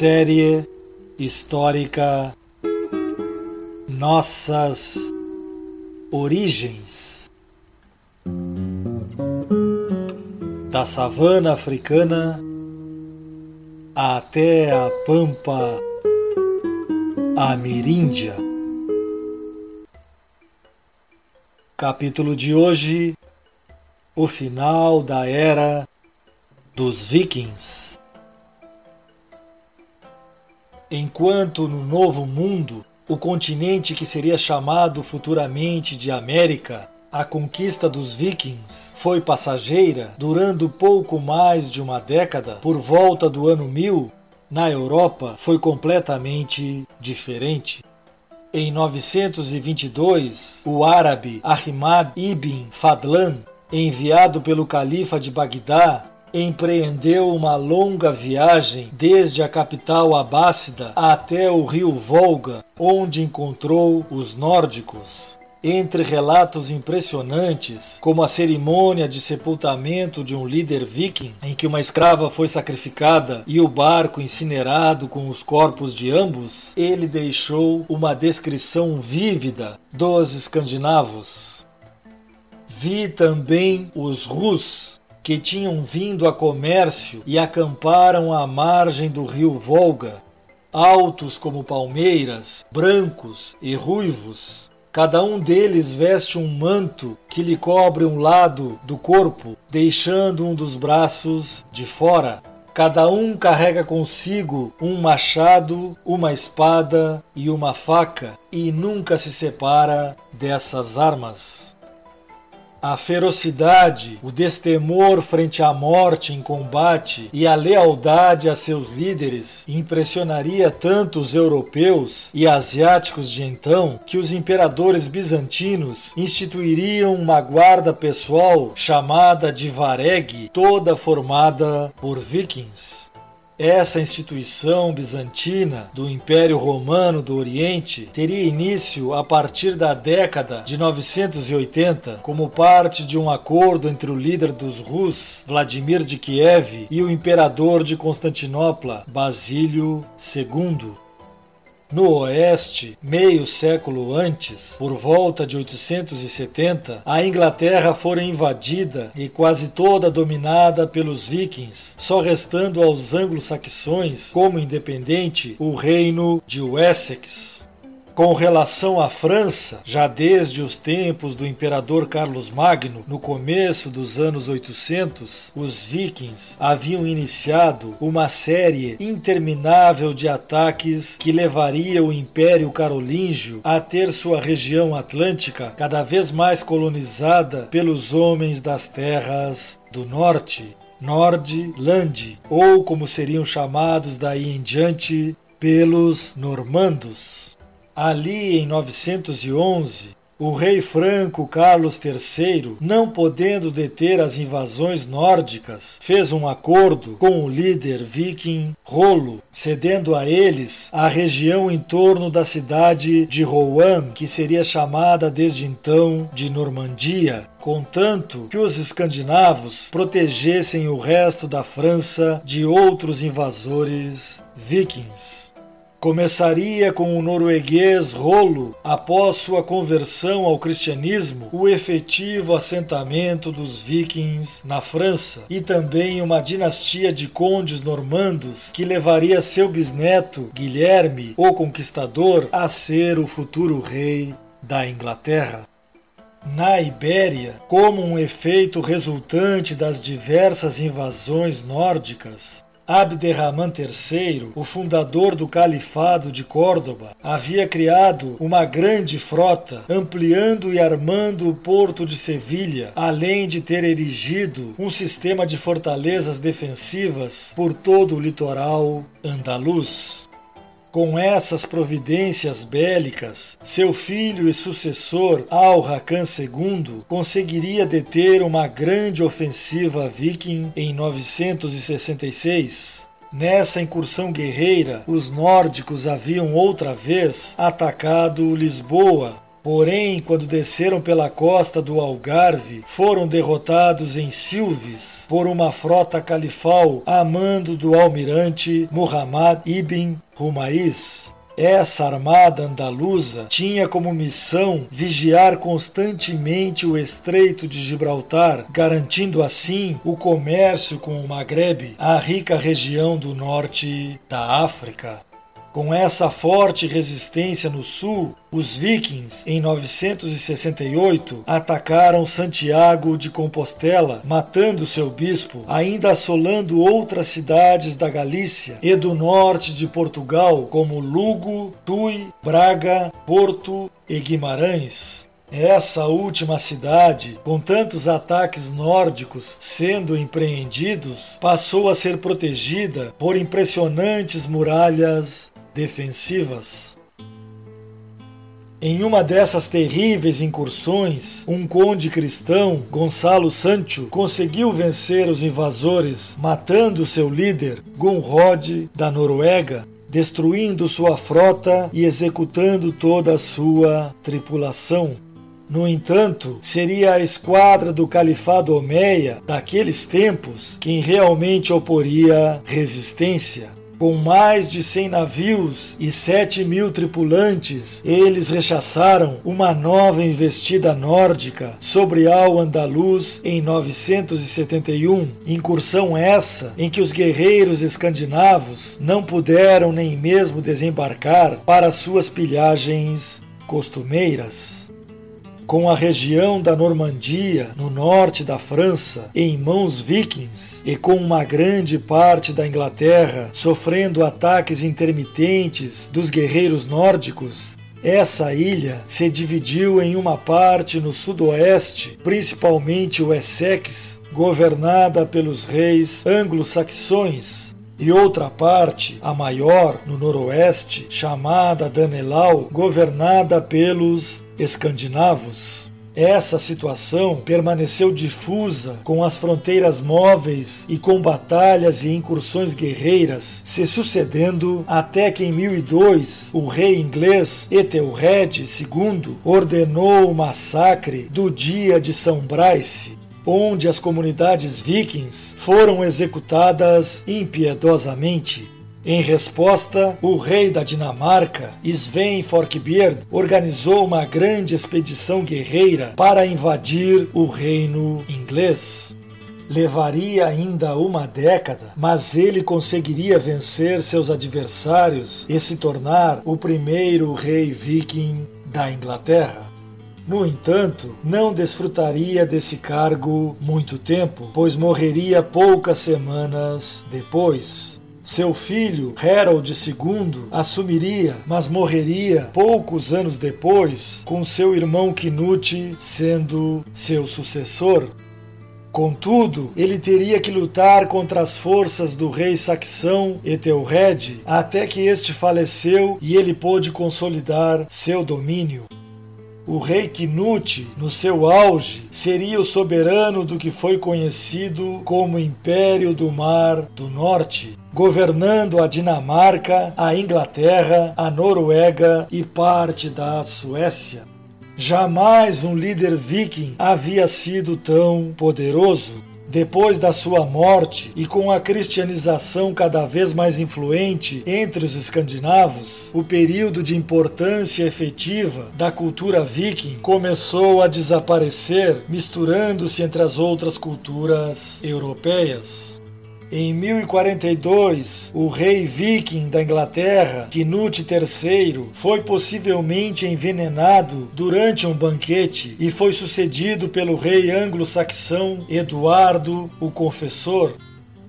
Série histórica Nossas Origens da savana africana até a pampa ameríndia. Capítulo de hoje: O final da era dos Vikings. Enquanto no Novo Mundo, o continente que seria chamado futuramente de América, a conquista dos vikings foi passageira, durando pouco mais de uma década, por volta do ano 1000, na Europa foi completamente diferente. Em 922, o árabe Ahmad ibn Fadlan, enviado pelo califa de Bagdá empreendeu uma longa viagem desde a capital abássida até o rio Volga, onde encontrou os nórdicos. Entre relatos impressionantes, como a cerimônia de sepultamento de um líder viking, em que uma escrava foi sacrificada e o barco incinerado com os corpos de ambos, ele deixou uma descrição vívida dos escandinavos. Vi também os Rus, que tinham vindo a comércio e acamparam à margem do rio Volga, altos como palmeiras, brancos e ruivos. Cada um deles veste um manto que lhe cobre um lado do corpo, deixando um dos braços de fora. Cada um carrega consigo um machado, uma espada e uma faca, e nunca se separa dessas armas. A ferocidade, o destemor frente à morte em combate e a lealdade a seus líderes impressionaria tanto os europeus e asiáticos de então que os imperadores bizantinos instituiriam uma guarda pessoal chamada de Vareg, toda formada por vikings. Essa instituição bizantina do Império Romano do Oriente teria início a partir da década de 980, como parte de um acordo entre o líder dos Rus, Vladimir de Kiev, e o imperador de Constantinopla, Basílio II. No oeste, meio século antes, por volta de 870, a Inglaterra fora invadida e quase toda dominada pelos vikings, só restando aos anglo-saxões como independente o reino de Wessex. Com relação à França, já desde os tempos do imperador Carlos Magno, no começo dos anos 800, os vikings haviam iniciado uma série interminável de ataques que levaria o Império Carolíngio a ter sua região atlântica cada vez mais colonizada pelos homens das terras do norte. Nordland, ou como seriam chamados daí em diante, pelos normandos. Ali em 911, o rei franco Carlos III, não podendo deter as invasões nórdicas, fez um acordo com o líder viking Rolo, cedendo a eles a região em torno da cidade de Rouen, que seria chamada desde então de Normandia, contanto que os escandinavos protegessem o resto da França de outros invasores vikings. Começaria com o norueguês Rolo, após sua conversão ao cristianismo, o efetivo assentamento dos vikings na França e também uma dinastia de condes normandos que levaria seu bisneto, Guilherme, o Conquistador, a ser o futuro rei da Inglaterra. Na Ibéria, como um efeito resultante das diversas invasões nórdicas, Abderrahman III, o fundador do Califado de Córdoba, havia criado uma grande frota, ampliando e armando o porto de Sevilha, além de ter erigido um sistema de fortalezas defensivas por todo o litoral andaluz. Com essas providências bélicas, seu filho e sucessor Al-Hakan II conseguiria deter uma grande ofensiva viking em 966. Nessa incursão guerreira, os nórdicos haviam outra vez atacado Lisboa, Porém, quando desceram pela costa do Algarve, foram derrotados em Silves por uma frota califal a mando do almirante Muhammad ibn Rumaiz. Essa armada andaluza tinha como missão vigiar constantemente o Estreito de Gibraltar, garantindo assim o comércio com o Maghreb, a rica região do norte da África. Com essa forte resistência no sul, os vikings, em 968, atacaram Santiago de Compostela, matando seu bispo, ainda assolando outras cidades da Galícia e do norte de Portugal, como Lugo, Tui, Braga, Porto e Guimarães. Essa última cidade, com tantos ataques nórdicos sendo empreendidos, passou a ser protegida por impressionantes muralhas defensivas. Em uma dessas terríveis incursões, um conde cristão, Gonçalo Sancho, conseguiu vencer os invasores, matando seu líder, Gunrod, da Noruega, destruindo sua frota e executando toda a sua tripulação. No entanto, seria a esquadra do Califado Omeia daqueles tempos quem realmente oporia resistência. Com mais de 100 navios e 7 mil tripulantes, eles rechaçaram uma nova investida nórdica sobre Al-Andalus em 971. Incursão essa em que os guerreiros escandinavos não puderam nem mesmo desembarcar para suas pilhagens costumeiras com a região da Normandia, no norte da França, em mãos vikings, e com uma grande parte da Inglaterra sofrendo ataques intermitentes dos guerreiros nórdicos, essa ilha se dividiu em uma parte no sudoeste, principalmente o Essex, governada pelos reis anglo-saxões, e outra parte, a maior, no noroeste, chamada Danelau, governada pelos escandinavos. Essa situação permaneceu difusa, com as fronteiras móveis e com batalhas e incursões guerreiras se sucedendo até que em 1002 o rei inglês Ethelred II ordenou o massacre do dia de São Bryce, onde as comunidades vikings foram executadas impiedosamente. Em resposta, o rei da Dinamarca, Sven Forkbeard, organizou uma grande expedição guerreira para invadir o reino inglês. Levaria ainda uma década, mas ele conseguiria vencer seus adversários e se tornar o primeiro rei viking da Inglaterra. No entanto, não desfrutaria desse cargo muito tempo, pois morreria poucas semanas depois. Seu filho, Harold II, assumiria, mas morreria poucos anos depois, com seu irmão Knut sendo seu sucessor. Contudo, ele teria que lutar contra as forças do rei saxão Ethelred até que este faleceu e ele pôde consolidar seu domínio. O rei Knut, no seu auge, seria o soberano do que foi conhecido como Império do Mar do Norte, governando a Dinamarca, a Inglaterra, a Noruega e parte da Suécia. Jamais um líder viking havia sido tão poderoso. Depois da sua morte e com a cristianização cada vez mais influente entre os escandinavos, o período de importância efetiva da cultura viking começou a desaparecer, misturando-se entre as outras culturas europeias. Em 1042, o rei viking da Inglaterra, Knut III, foi possivelmente envenenado durante um banquete e foi sucedido pelo rei anglo-saxão Eduardo o Confessor.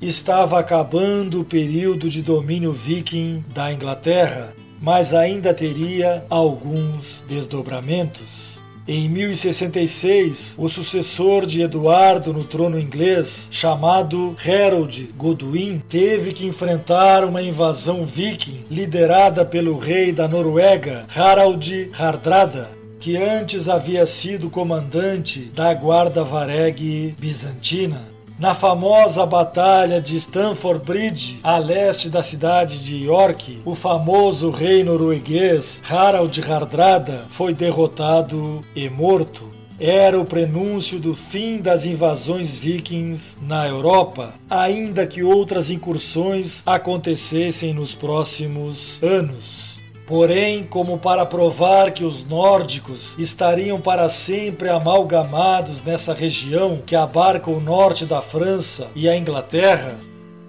estava acabando o período de domínio viking da Inglaterra, mas ainda teria alguns desdobramentos. Em 1066, o sucessor de Eduardo no trono inglês, chamado Harold Godwin, teve que enfrentar uma invasão viking liderada pelo rei da Noruega, Harald Hardrada, que antes havia sido comandante da guarda vareg bizantina. Na famosa Batalha de Stamford Bridge, a leste da cidade de York, o famoso rei norueguês Harald Hardrada foi derrotado e morto. Era o prenúncio do fim das invasões vikings na Europa, ainda que outras incursões acontecessem nos próximos anos. Porém, como para provar que os nórdicos estariam para sempre amalgamados nessa região que abarca o norte da França e a Inglaterra,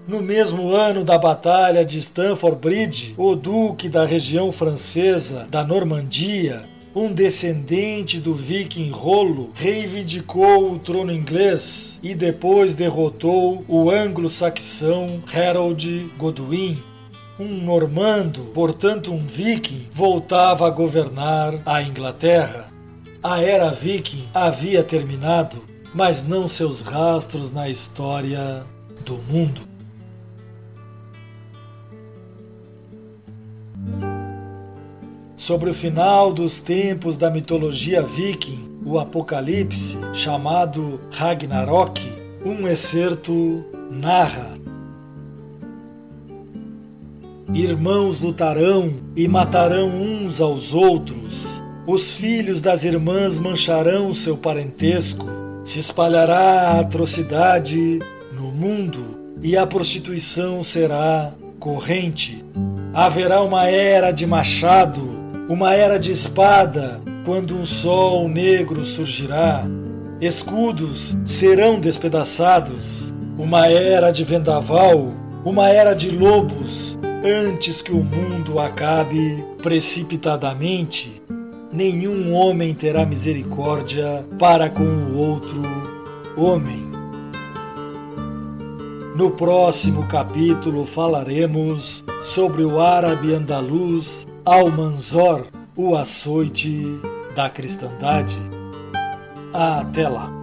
no mesmo ano da Batalha de Stamford Bridge, o duque da região francesa da Normandia, um descendente do viking Rolo, reivindicou o trono inglês e depois derrotou o anglo-saxão Harold Godwin um normando, portanto um viking, voltava a governar a Inglaterra. A era viking havia terminado, mas não seus rastros na história do mundo. Sobre o final dos tempos da mitologia viking, o Apocalipse, chamado Ragnarok, um excerto narra Irmãos lutarão e matarão uns aos outros. Os filhos das irmãs mancharão seu parentesco. Se espalhará a atrocidade no mundo e a prostituição será corrente. Haverá uma era de machado, uma era de espada, quando um sol negro surgirá. Escudos serão despedaçados, uma era de vendaval, uma era de lobos, Antes que o mundo acabe precipitadamente, nenhum homem terá misericórdia para com o outro homem. No próximo capítulo falaremos sobre o árabe andaluz Almanzor, o açoite da cristandade. Até lá!